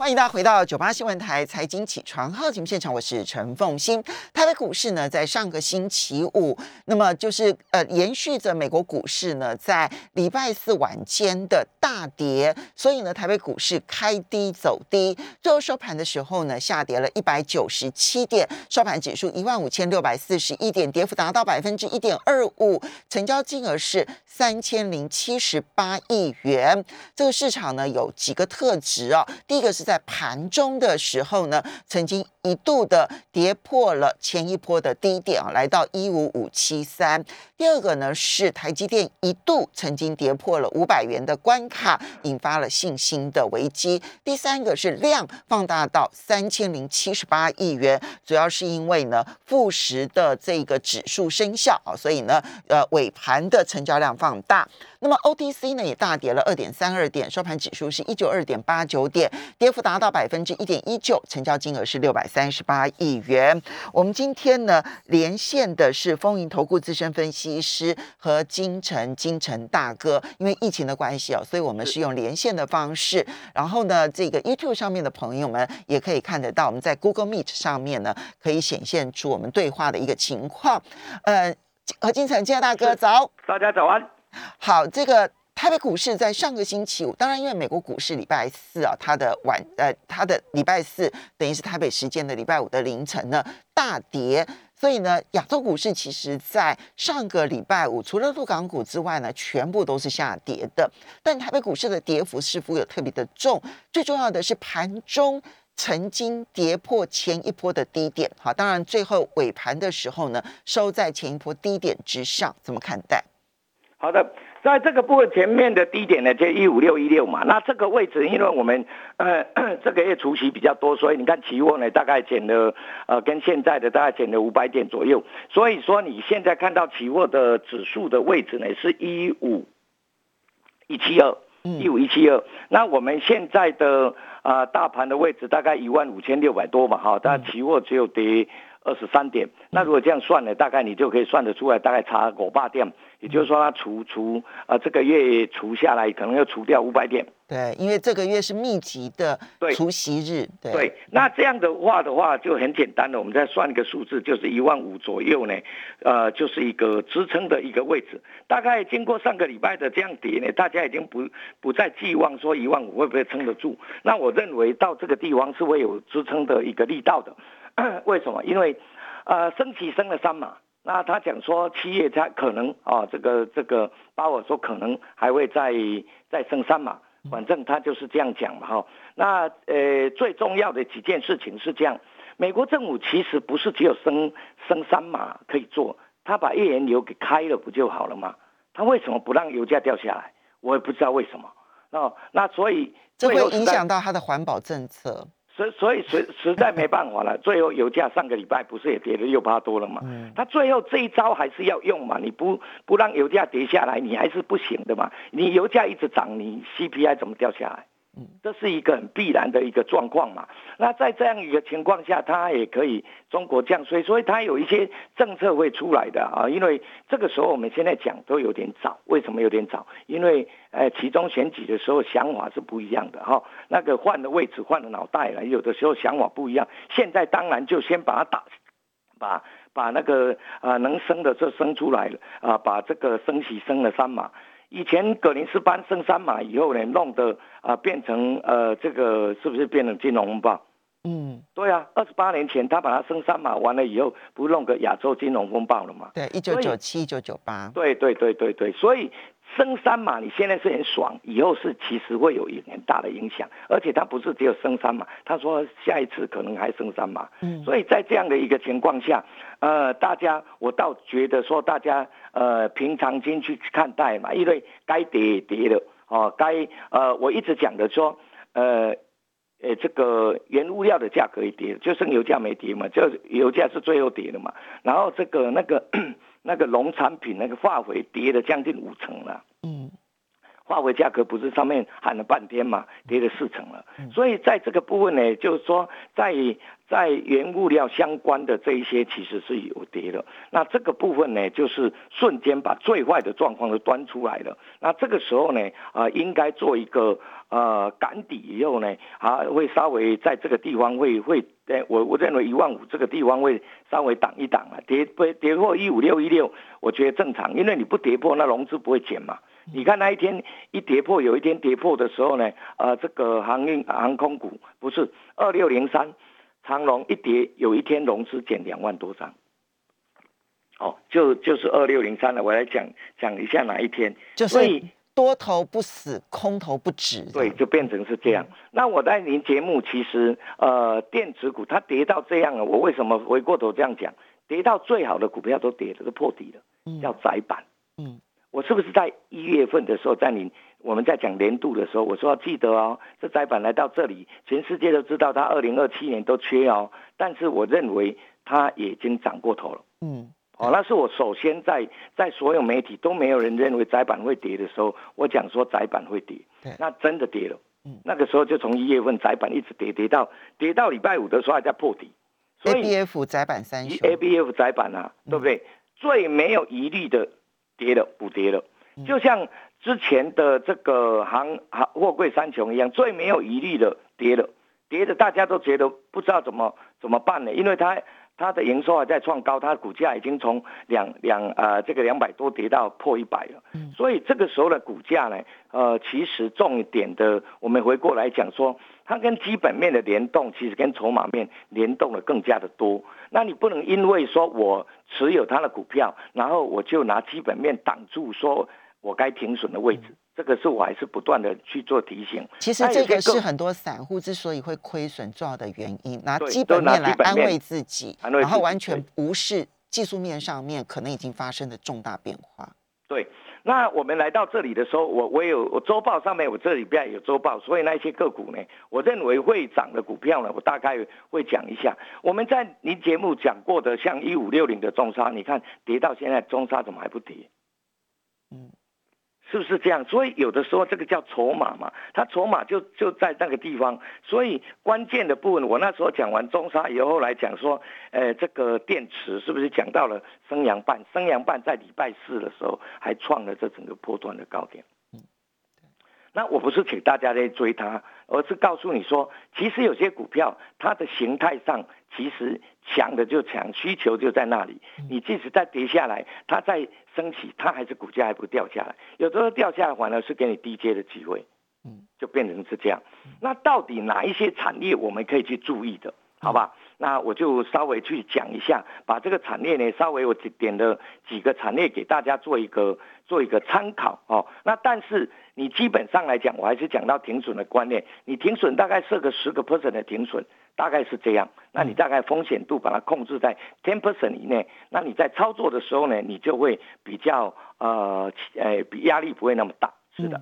欢迎大家回到九八新闻台财经起床号节目现场，我是陈凤欣。台北股市呢，在上个星期五，那么就是呃，延续着美国股市呢，在礼拜四晚间的大跌，所以呢，台北股市开低走低，最后收盘的时候呢，下跌了一百九十七点，收盘指数一万五千六百四十一点，跌幅达到百分之一点二五，成交金额是三千零七十八亿元。这个市场呢，有几个特质、哦，第一个是。在盘中的时候呢，曾经一度的跌破了前一波的低点啊，来到一五五七三。第二个呢是台积电一度曾经跌破了五百元的关卡，引发了信心的危机。第三个是量放大到三千零七十八亿元，主要是因为呢富时的这个指数生效啊，所以呢呃尾盘的成交量放大。那么 OTC 呢也大跌了二点三二点，收盘指数是一九二点八九点，跌幅达到百分之一点一九，成交金额是六百三十八亿元。我们今天呢连线的是丰银投顾资深分析师和金城金城大哥，因为疫情的关系哦，所以我们是用连线的方式。然后呢，这个 YouTube 上面的朋友们也可以看得到，我们在 Google Meet 上面呢可以显现出我们对话的一个情况。呃，何金城金城大哥早，大家早安。好，这个台北股市在上个星期五，当然因为美国股市礼拜四啊，它的晚呃，它的礼拜四等于是台北时间的礼拜五的凌晨呢大跌，所以呢，亚洲股市其实在上个礼拜五除了陆港股之外呢，全部都是下跌的。但台北股市的跌幅似乎有特别的重，最重要的是盘中曾经跌破前一波的低点，好，当然最后尾盘的时候呢，收在前一波低点之上，怎么看待？好的，在这个部分前面的低点呢，就一五六一六嘛。那这个位置，因为我们呃 这个月除息比较多，所以你看期货呢大概减了呃跟现在的大概减了五百点左右。所以说你现在看到期货的指数的位置呢是一五一七二，一五一七二。那我们现在的啊、呃、大盘的位置大概一万五千六百多嘛，哈，但期货只有跌二十三点。那如果这样算呢，大概你就可以算得出来，大概差五百点。也就是说，它除除啊，这个月除下来，可能要除掉五百点。对，因为这个月是密集的除息日。对，对，那这样的话的话，就很简单了，我们再算一个数字，就是一万五左右呢，呃，就是一个支撑的一个位置。大概经过上个礼拜的这样跌呢，大家已经不不再寄望说一万五会不会撑得住。那我认为到这个地方是会有支撑的一个力道的。为什么？因为呃，升息升了三码。那他讲说七月他可能啊，这个这个鲍尔说可能还会再再升三码，反正他就是这样讲嘛哈。那呃最重要的几件事情是这样，美国政府其实不是只有升升三码可以做，他把页岩油给开了不就好了吗？他为什么不让油价掉下来？我也不知道为什么。那那所以这会影响到他的环保政策。所所以实实在没办法了，最后油价上个礼拜不是也跌了六八多了嘛？他最后这一招还是要用嘛？你不不让油价跌下来，你还是不行的嘛？你油价一直涨，你 CPI 怎么掉下来？这是一个很必然的一个状况嘛。那在这样一个情况下，它也可以中国降税，所以它有一些政策会出来的啊。因为这个时候我们现在讲都有点早，为什么有点早？因为呃，其中选举的时候想法是不一样的哈。那个换了位置，换了脑袋了，有的时候想法不一样。现在当然就先把它打，把把那个啊能升的就升出来了啊，把这个升息升了三码。以前葛林斯潘升三码以后呢，弄得啊变成呃这个是不是变成金融风暴？嗯，对啊，二十八年前他把它升三码完了以后，不弄个亚洲金融风暴了吗？对，一九九七、一九九八。对对对对对，所以。升三嘛，你现在是很爽，以后是其实会有很大的影响，而且它不是只有升三嘛，他说下一次可能还升三嘛，嗯，所以在这样的一个情况下，呃，大家我倒觉得说大家呃平常心去看待嘛，因为该跌也跌了哦，该呃我一直讲的说呃呃这个原物料的价格也跌了，就剩油价没跌嘛，就油价是最后跌的嘛，然后这个那个。那个农产品那个化肥跌了将近五成了，化肥价格不是上面喊了半天嘛，跌了四成了。所以在这个部分呢，就是说在在原物料相关的这一些其实是有跌的。那这个部分呢，就是瞬间把最坏的状况都端出来了。那这个时候呢，啊、呃，应该做一个呃赶底以后呢，啊，会稍微在这个地方会会，我我认为一万五这个地方会稍微挡一挡啊，跌不跌破一五六一六，我觉得正常，因为你不跌破，那融资不会减嘛。你看那一天一跌破，有一天跌破的时候呢，呃，这个航运航空股不是二六零三长龙一跌，有一天融资减两万多张，哦，就就是二六零三了。我来讲讲一下哪一天，就是多头不死，空头不止，对，就变成是这样。嗯、那我在您节目其实呃，电子股它跌到这样了，我为什么回过头这样讲？跌到最好的股票都跌了，都破底了，嗯、叫载板，嗯。我是不是在一月份的时候，在你我们在讲年度的时候，我说要记得哦，这窄板来到这里，全世界都知道它二零二七年都缺哦，但是我认为它已经涨过头了。嗯，哦，那是我首先在在所有媒体都没有人认为窄板会跌的时候，我讲说窄板会跌，那真的跌了。嗯，那个时候就从一月份窄板一直跌跌到跌到礼拜五的时候还在破底。所以 ABF 窄板三，ABF 窄板啊，对不对？最没有疑虑的。跌了补跌了，就像之前的这个行行货柜三雄一样，最没有疑虑的跌了，跌的大家都觉得不知道怎么怎么办呢？因为它它的营收还在创高，它的股价已经从两两呃这个两百多跌到破一百了，所以这个时候的股价呢，呃，其实重点的，我们回过来讲说。它跟基本面的联动，其实跟筹码面联动的更加的多。那你不能因为说我持有它的股票，然后我就拿基本面挡住，说我该停损的位置。这个是我还是不断的去做提醒。其实这个是很多散户之所以会亏损重要的原因，拿基本面来安慰自己，然后完全无视技术面上面可能已经发生的重大变化。对。那我们来到这里的时候，我我有我周报上面我这里边有周报，所以那些个股呢，我认为会涨的股票呢，我大概会讲一下。我们在您节目讲过的，像一五六零的中沙，你看跌到现在，中沙怎么还不跌？嗯。是不是这样？所以有的时候这个叫筹码嘛，它筹码就就在那个地方。所以关键的部分，我那时候讲完中沙以后来讲说，呃，这个电池是不是讲到了升阳半？升阳半在礼拜四的时候还创了这整个波段的高点。那我不是请大家在追它，而是告诉你说，其实有些股票它的形态上其实强的就强，需求就在那里。你即使再跌下来，它再升起，它还是股价还不掉下来。有时候掉下来反而是给你低阶的机会，嗯，就变成是这样。那到底哪一些产业我们可以去注意的？好吧，那我就稍微去讲一下，把这个产业呢，稍微我点了几个产业给大家做一个做一个参考哦。那但是你基本上来讲，我还是讲到停损的观念，你停损大概设个十个 percent 的停损，大概是这样。那你大概风险度把它控制在 ten percent 以内，那你在操作的时候呢，你就会比较呃呃比压力不会那么大，是的。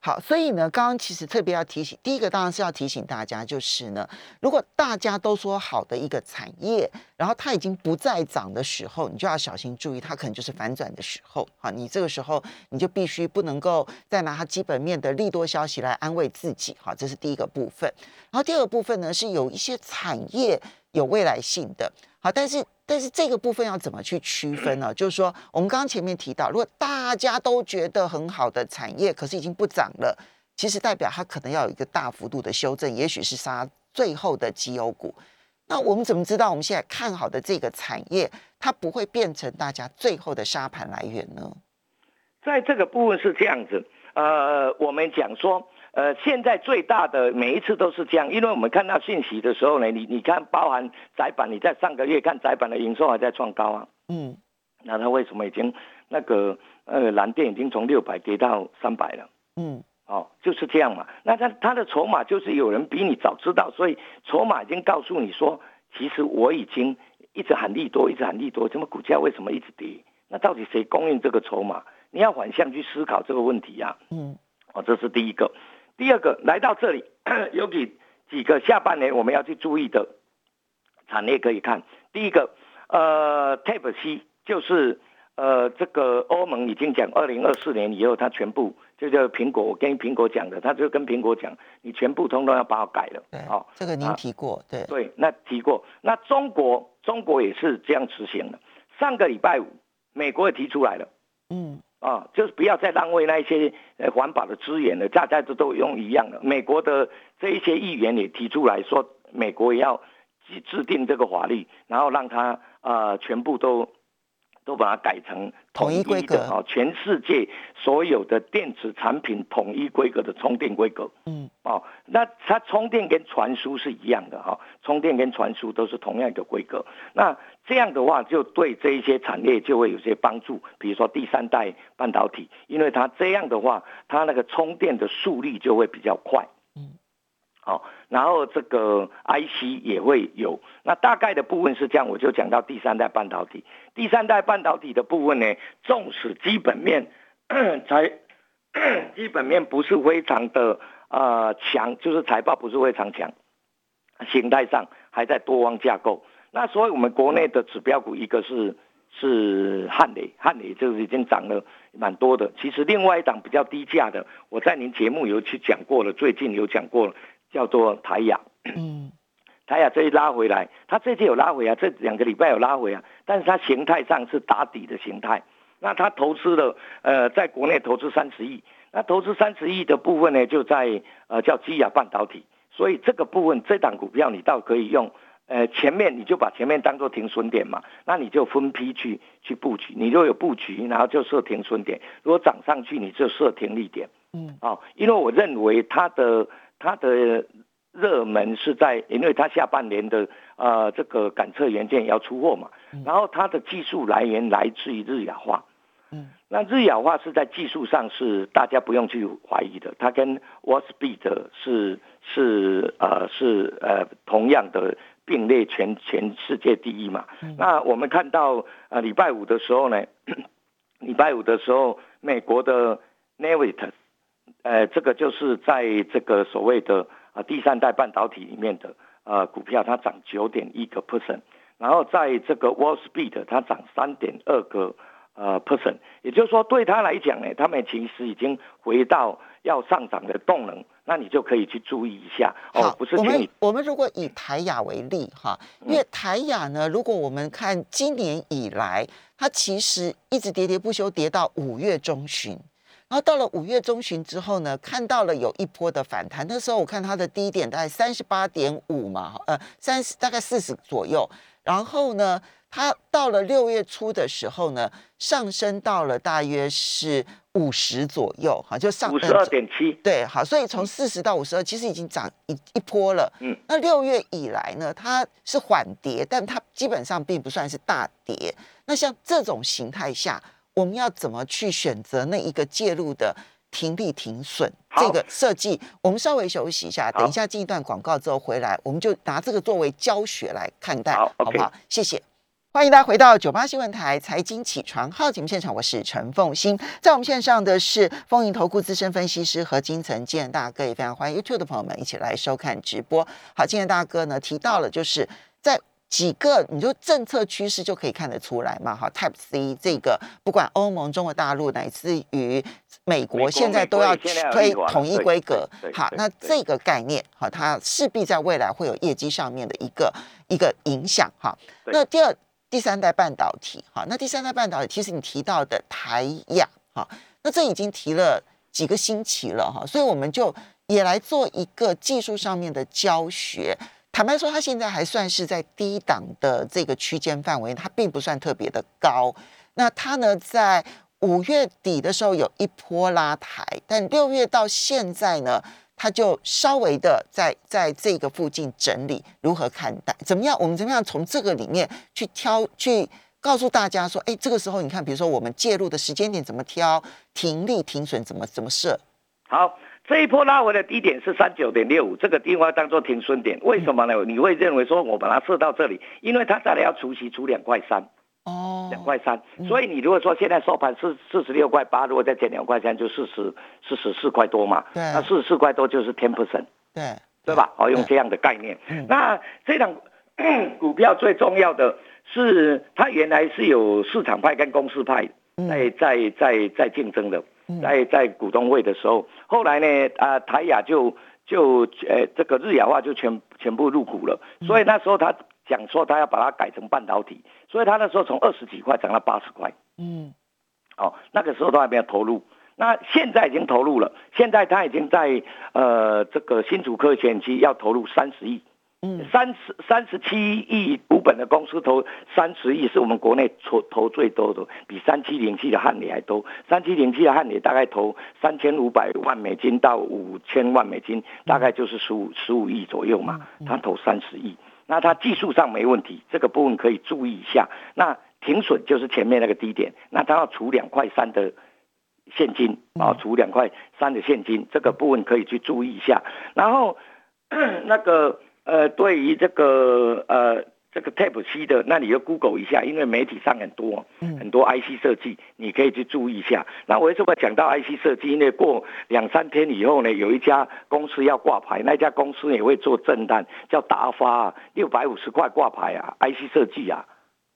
好，所以呢，刚刚其实特别要提醒，第一个当然是要提醒大家，就是呢，如果大家都说好的一个产业，然后它已经不再涨的时候，你就要小心注意，它可能就是反转的时候。好，你这个时候你就必须不能够再拿它基本面的利多消息来安慰自己。好，这是第一个部分。然后第二个部分呢，是有一些产业有未来性的。好，但是但是这个部分要怎么去区分呢？就是说，我们刚刚前面提到，如果大家都觉得很好的产业，可是已经不涨了，其实代表它可能要有一个大幅度的修正，也许是杀最后的绩优股。那我们怎么知道我们现在看好的这个产业，它不会变成大家最后的杀盘来源呢？在这个部分是这样子，呃，我们讲说。呃，现在最大的每一次都是这样，因为我们看到信息的时候呢，你你看，包含窄板，你在上个月看窄板的营收还在创高啊，嗯，那它为什么已经那个呃蓝电已经从六百跌到三百了？嗯，哦，就是这样嘛。那它它的筹码就是有人比你早知道，所以筹码已经告诉你说，其实我已经一直喊利多，一直喊利多，怎么股价为什么一直跌？那到底谁供应这个筹码？你要反向去思考这个问题呀。嗯，哦，这是第一个。第二个来到这里，有几几个下半年我们要去注意的产业可以看。第一个，呃，tape C 就是呃这个欧盟已经讲，二零二四年以后它全部就叫苹果，我跟苹果讲的，他就跟苹果讲，你全部通通要把我改了。对，哦，这个您提过，对对，那提过，那中国中国也是这样执行的。上个礼拜五，美国也提出来了，嗯，啊，就是不要再浪费那些呃环保的资源了，大家都都用一样的。美国的这一些议员也提出来说，美国也要制制定这个法律，然后让他呃全部都。都把它改成统一规格啊！全世界所有的电子产品统一规格的充电规格，嗯，哦，那它充电跟传输是一样的哈，充电跟传输都是同样一个规格。那这样的话，就对这一些产业就会有些帮助，比如说第三代半导体，因为它这样的话，它那个充电的速率就会比较快。好，然后这个 IC 也会有，那大概的部分是这样，我就讲到第三代半导体。第三代半导体的部分呢，纵使基本面 财 基本面不是非常的呃强，就是财报不是非常强，形态上还在多方架构。那所以我们国内的指标股，一个是是汉磊，汉磊就是已经涨了蛮多的。其实另外一档比较低价的，我在您节目有去讲过了，最近有讲过了。叫做台亚，嗯，台亚这一拉回来，它这次有拉回啊，这两个礼拜有拉回啊，但是它形态上是打底的形态。那它投资了，呃，在国内投资三十亿，那投资三十亿的部分呢，就在呃叫基亚半导体。所以这个部分，这档股票你倒可以用，呃，前面你就把前面当做停损点嘛，那你就分批去去布局。你就有布局，然后就设停损点；如果涨上去，你就设停利点。嗯，哦，因为我认为它的。它的热门是在，因为它下半年的呃这个感测元件要出货嘛，然后它的技术来源来自于日亚化，嗯，那日亚化是在技术上是大家不用去怀疑的，它跟 Wolfspeed 是是呃是呃同样的并列全全世界第一嘛，那我们看到呃礼拜五的时候呢，礼拜五的时候美国的 Navitas 呃，这个就是在这个所谓的啊第三代半导体里面的呃股票，它涨九点一个 percent，然后在这个 Wall Speed 它涨三点二个呃 percent，也就是说对他来讲呢，他们其实已经回到要上涨的动能，那你就可以去注意一下。哦、不是我们我们如果以台亚为例哈，因为台亚呢，如果我们看今年以来，它其实一直跌跌不休，跌到五月中旬。然后到了五月中旬之后呢，看到了有一波的反弹。那时候我看它的低点大概三十八点五嘛，呃，三十大概四十左右。然后呢，它到了六月初的时候呢，上升到了大约是五十左右，哈，就上五十二点七。对，好，所以从四十到五十二，其实已经涨一一波了。嗯，那六月以来呢，它是缓跌，但它基本上并不算是大跌。那像这种形态下。我们要怎么去选择那一个介入的停利停损这个设计？我们稍微休息一下，等一下进一段广告之后回来，我们就拿这个作为教学来看待，好不好？谢谢，欢迎大家回到九八新闻台财经起床号节目现场，我是陈凤欣，在我们线上的是丰盈投顾资深分析师何金城健大哥，也非常欢迎 YouTube 的朋友们一起来收看直播。好，今天大哥呢提到了，就是在。几个，你就政策趋势就可以看得出来嘛，哈，Type C 这个不管欧盟、中国大陆乃至于美国，现在都要推统一规格，好，那这个概念，哈，它势必在未来会有业绩上面的一个一个影响，哈。那第二、第三代半导体，哈，那第三代半导体，其实你提到的台亚，哈，那这已经提了几个星期了，哈，所以我们就也来做一个技术上面的教学。坦白说，它现在还算是在低档的这个区间范围，它并不算特别的高。那它呢，在五月底的时候有一波拉抬，但六月到现在呢，它就稍微的在在这个附近整理。如何看待？怎么样？我们怎么样从这个里面去挑，去告诉大家说，哎，这个时候你看，比如说我们介入的时间点怎么挑，停利停损怎么怎么设？好。这一波拉回的低点是三九点六五，这个地方当做停损点，为什么呢？你会认为说我把它设到这里，因为它再来要除息除两块三，哦，两块三，所以你如果说现在收盘是四十六块八，如果再减两块三，就四十四十四块多嘛，对，那四十四块多就是 ten percent，对，对吧？哦，用这样的概念，那这档 股票最重要的是它原来是有市场派跟公司派在在在在竞争的。在在股东会的时候，后来呢，啊，台亚就就呃这个日亚化就全全部入股了，所以那时候他讲说他要把它改成半导体，所以他那时候从二十几块涨到八十块，嗯，哦，那个时候都还没有投入，那现在已经投入了，现在他已经在呃这个新竹科学园区要投入三十亿。三十三十七亿股本的公司投三十亿，是我们国内投投最多的，比三七零七的汉磊还多。三七零七的汉磊大概投三千五百万美金到五千万美金，大概就是十五十五亿左右嘛。他投三十亿，那他技术上没问题，这个部分可以注意一下。那停损就是前面那个低点，那他要除两块三的现金啊，除两块三的现金，这个部分可以去注意一下。然后 那个。呃，对于这个呃这个 Type C 的，那你就 Google 一下，因为媒体上很多很多 IC 设计，你可以去注意一下。那为什么讲到 IC 设计？因为过两三天以后呢，有一家公司要挂牌，那家公司也会做震荡，叫达发，六百五十块挂牌啊，IC 设计啊。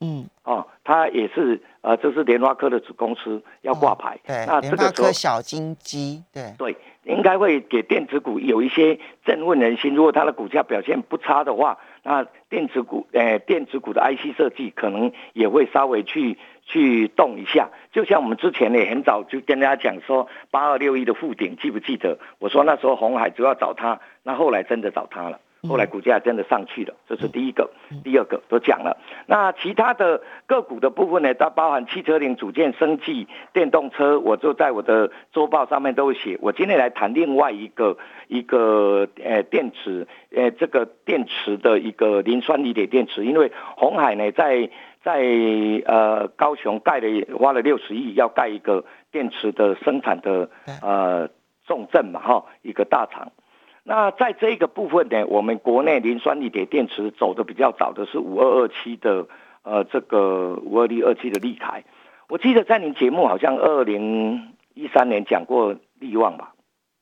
嗯，哦，它也是呃，这是联发科的子公司要挂牌。哦、对，那这个联发科小金鸡，对对。应该会给电子股有一些振奋人心。如果它的股价表现不差的话，那电子股，呃，电子股的 IC 设计可能也会稍微去去动一下。就像我们之前呢，很早就跟大家讲说，八二六一的附顶，记不记得？我说那时候红海主要找他，那后来真的找他了。后来股价真的上去了，这是第一个，第二个都讲了。那其他的个股的部分呢？它包含汽车零组件、生技、电动车，我就在我的周报上面都会写。我今天来谈另外一个一个呃电池，呃这个电池的一个磷酸锂铁电池，因为鸿海呢在在呃高雄盖了花了六十亿要盖一个电池的生产的呃重镇嘛哈，一个大厂。那在这个部分呢，我们国内磷酸锂铁电池走的比较早的是五二二七的，呃，这个五二零二七的立凯。我记得在您节目好像二零一三年讲过力旺吧？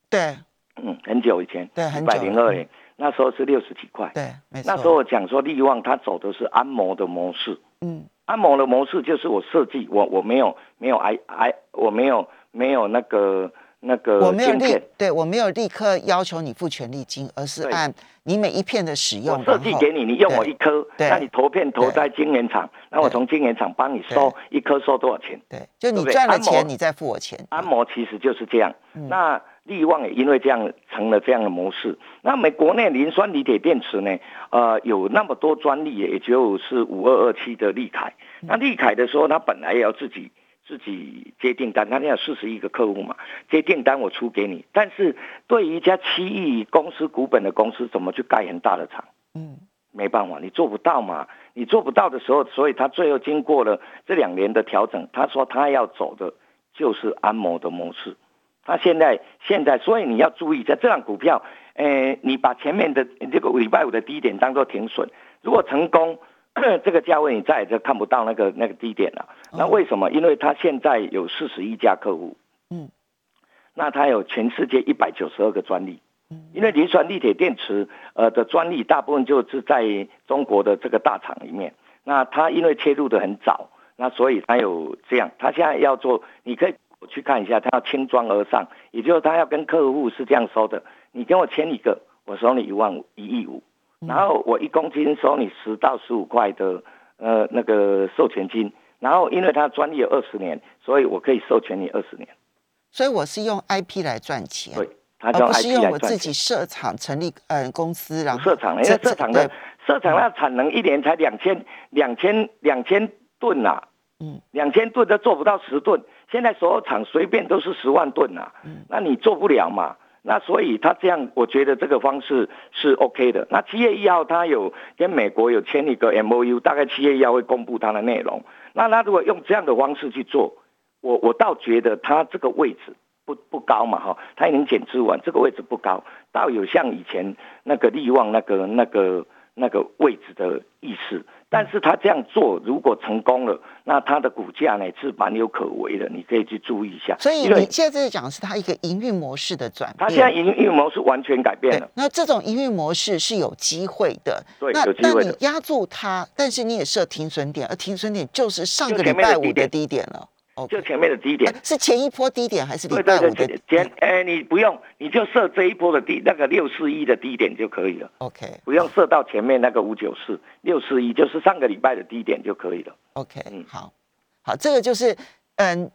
对，嗯，很久以前，对，一百零二年，那时候是六十几块，对，没错。那时候我讲说利旺它走的是安谋的模式，嗯，安谋的模式就是我设计，我我没有没有 I I 我没有没有那个。那个我没有立，对我没有立刻要求你付权利金，而是按你每一片的使用，我设计给你，你用我一颗，那你投片投在晶圆厂，那我从晶圆厂帮你收一颗收多少钱？对，就你赚了钱，你再付我钱。按摩其实就是这样，那力旺也因为这样成了这样的模式。那美国内磷酸锂铁电池呢？呃，有那么多专利，也就是五二二七的利凯。那利凯的时候，他本来也要自己。自己接订单，他那有四十亿个客户嘛，接订单我出给你。但是对于一家七亿公司股本的公司，怎么去盖很大的厂？嗯，没办法，你做不到嘛。你做不到的时候，所以他最后经过了这两年的调整，他说他要走的就是安摩的模式。他现在现在，所以你要注意，在这档股票，呃，你把前面的这个礼拜五的低点当做停损，如果成功。这个价位你再也就看不到那个那个低点了。那为什么？因为它现在有四十一家客户，嗯，那它有全世界一百九十二个专利，嗯因为磷酸锂铁电池呃的专利大部分就是在中国的这个大厂里面。那它因为切入的很早，那所以它有这样。它现在要做，你可以去看一下，它要轻装而上，也就是它要跟客户是这样说的：你跟我签一个，我收你一万五，一亿五。然后我一公斤收你十到十五块的呃那个授权金，然后因为它专利有二十年，所以我可以授权你二十年。所以我是用 IP 来赚钱，对，而不是用我自己设厂成立呃公司，然后设厂，因为设厂的设厂那产能一年才两千两千两千吨呐，嗯，两千吨都做不到十吨，现在所有厂随便都是十万吨呐，嗯，那你做不了嘛。那所以他这样，我觉得这个方式是 OK 的。那七月一号他有跟美国有签一个 MOU，大概七月一号会公布它的内容。那他如果用这样的方式去做，我我倒觉得他这个位置不不高嘛哈，他已经减资完，这个位置不高，倒有像以前那个力旺那个那个那个位置的意思。但是他这样做，如果成功了，那他的股价呢是蛮有可为的，你可以去注意一下。所以你现在在讲的是他一个营运模式的转变。他现在营运模式完全改变了。那这种营运模式是有机会的。对，那有机会的。那你压住它，但是你也设停损点，而停损点就是上个礼拜五的低点了。就前面的低点、啊、是前一波低点还是礼拜五的？对对对前哎、欸，你不用，你就设这一波的低那个六四一的低点就可以了。OK，不用设到前面那个五九四六四一，就是上个礼拜的低点就可以了。OK，嗯，好，好，这个就是嗯，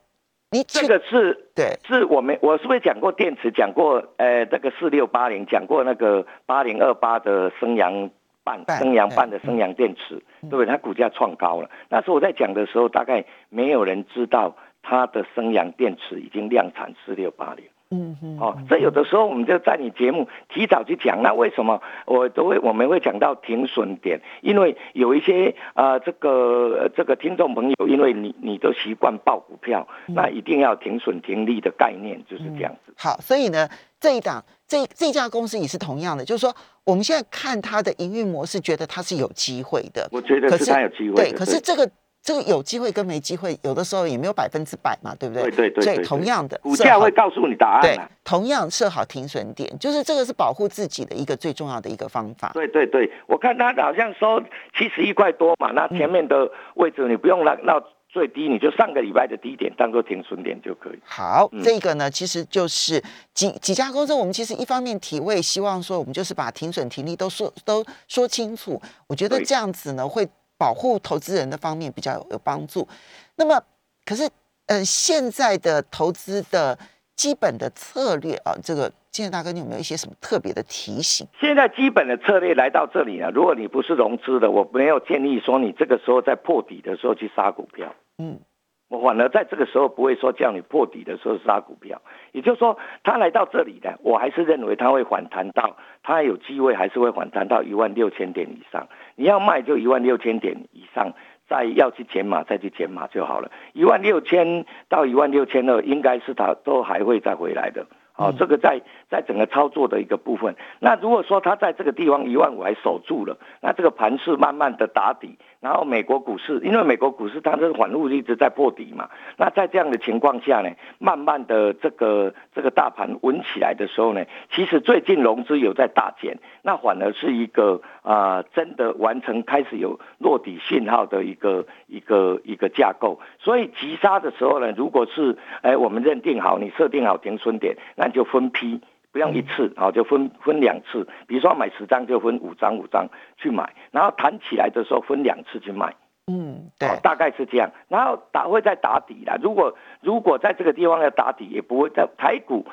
你这个是对，是我们我是不是讲过电池，讲过呃那个四六八零，讲过那个八零二八的升阳。半升阳半的升阳电池，嗯、对不对？它股价创高了。那时候我在讲的时候，大概没有人知道它的升阳电池已经量产四六八零。嗯嗯。哦，这有的时候我们就在你节目提早去讲。那为什么我都会我们会讲到停损点？因为有一些啊、呃，这个这个听众朋友，因为你你都习惯报股票，嗯、那一定要停损停利的概念就是这样子。嗯、好，所以呢，这一档这这家公司也是同样的，就是说。我们现在看它的营运模式，觉得它是有机会的。我觉得是它有机会。对，可是这个这个有机会跟没机会，有的时候也没有百分之百嘛，对不对？对对对。所以同样的，股价会告诉你答案。对，同样设好停损点，就是这个是保护自己的一个最重要的一个方法。对对对，我看他好像说七十一块多嘛，那前面的位置你不用让到。最低你就上个礼拜的低点当做停损点就可以。好，嗯、这个呢，其实就是几几家公司，我们其实一方面提位，希望说我们就是把停损停利都说都说清楚。我觉得这样子呢，会保护投资人的方面比较有有帮助。那么，可是呃，现在的投资的基本的策略啊，这个。建大哥，你有没有一些什么特别的提醒？现在基本的策略来到这里了。如果你不是融资的，我没有建议说你这个时候在破底的时候去杀股票。嗯，我反而在这个时候不会说叫你破底的时候杀股票。也就是说，他来到这里的，我还是认为他会反弹到，他有机会还是会反弹到一万六千点以上。你要卖就一万六千点以上，再要去减码再去减码就好了。一万六千到一万六千二，应该是他都还会再回来的。好，这个在在整个操作的一个部分。那如果说它在这个地方一万五还守住了，那这个盘势慢慢的打底，然后美国股市，因为美国股市它这个反复一直在破底嘛，那在这样的情况下呢，慢慢的这个这个大盘稳起来的时候呢，其实最近融资有在大减，那反而是一个啊、真的完成开始有落底信号的一个一个一个架构。所以急杀的时候呢，如果是哎我们认定好，你设定好停损点。那就分批，不用一次，啊，就分分两次。比如说买十张就分五张五张去买，然后弹起来的时候分两次去买。嗯，对，大概是这样。然后打会再打底啦。如果如果在这个地方要打底，也不会在台股、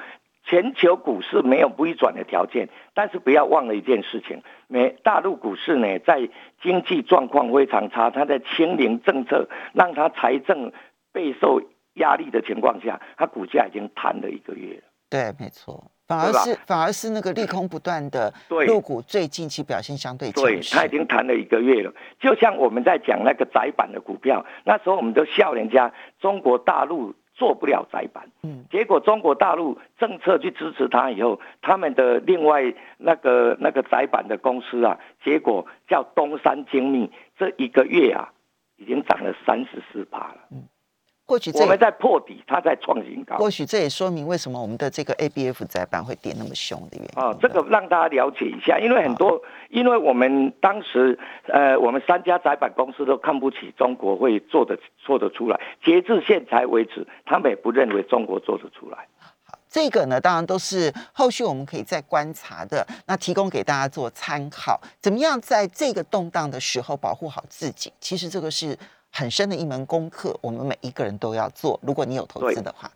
全球股市没有不易转的条件。但是不要忘了一件事情，美大陆股市呢，在经济状况非常差，它在清零政策让它财政备受压力的情况下，它股价已经弹了一个月了。对，没错，反而是反而是那个利空不断的 入股最近期表现相对强势。对，它已经谈了一个月了。就像我们在讲那个窄板的股票，那时候我们都笑人家中国大陆做不了窄板，嗯，结果中国大陆政策去支持他以后，他们的另外那个那个窄板的公司啊，结果叫东山精密，这一个月啊，已经涨了三十四趴了，嗯。或许我们在破底，它在创新高。或许这也说明为什么我们的这个 ABF 窄板会跌那么凶的原因。哦，这个让大家了解一下，因为很多，因为我们当时，呃，我们三家窄板公司都看不起中国会做的做得出来。截至现在为止，他们也不认为中国做得出来。好，这个呢，当然都是后续我们可以再观察的。那提供给大家做参考，怎么样在这个动荡的时候保护好自己？其实这个是。很深的一门功课，我们每一个人都要做。如果你有投资的话，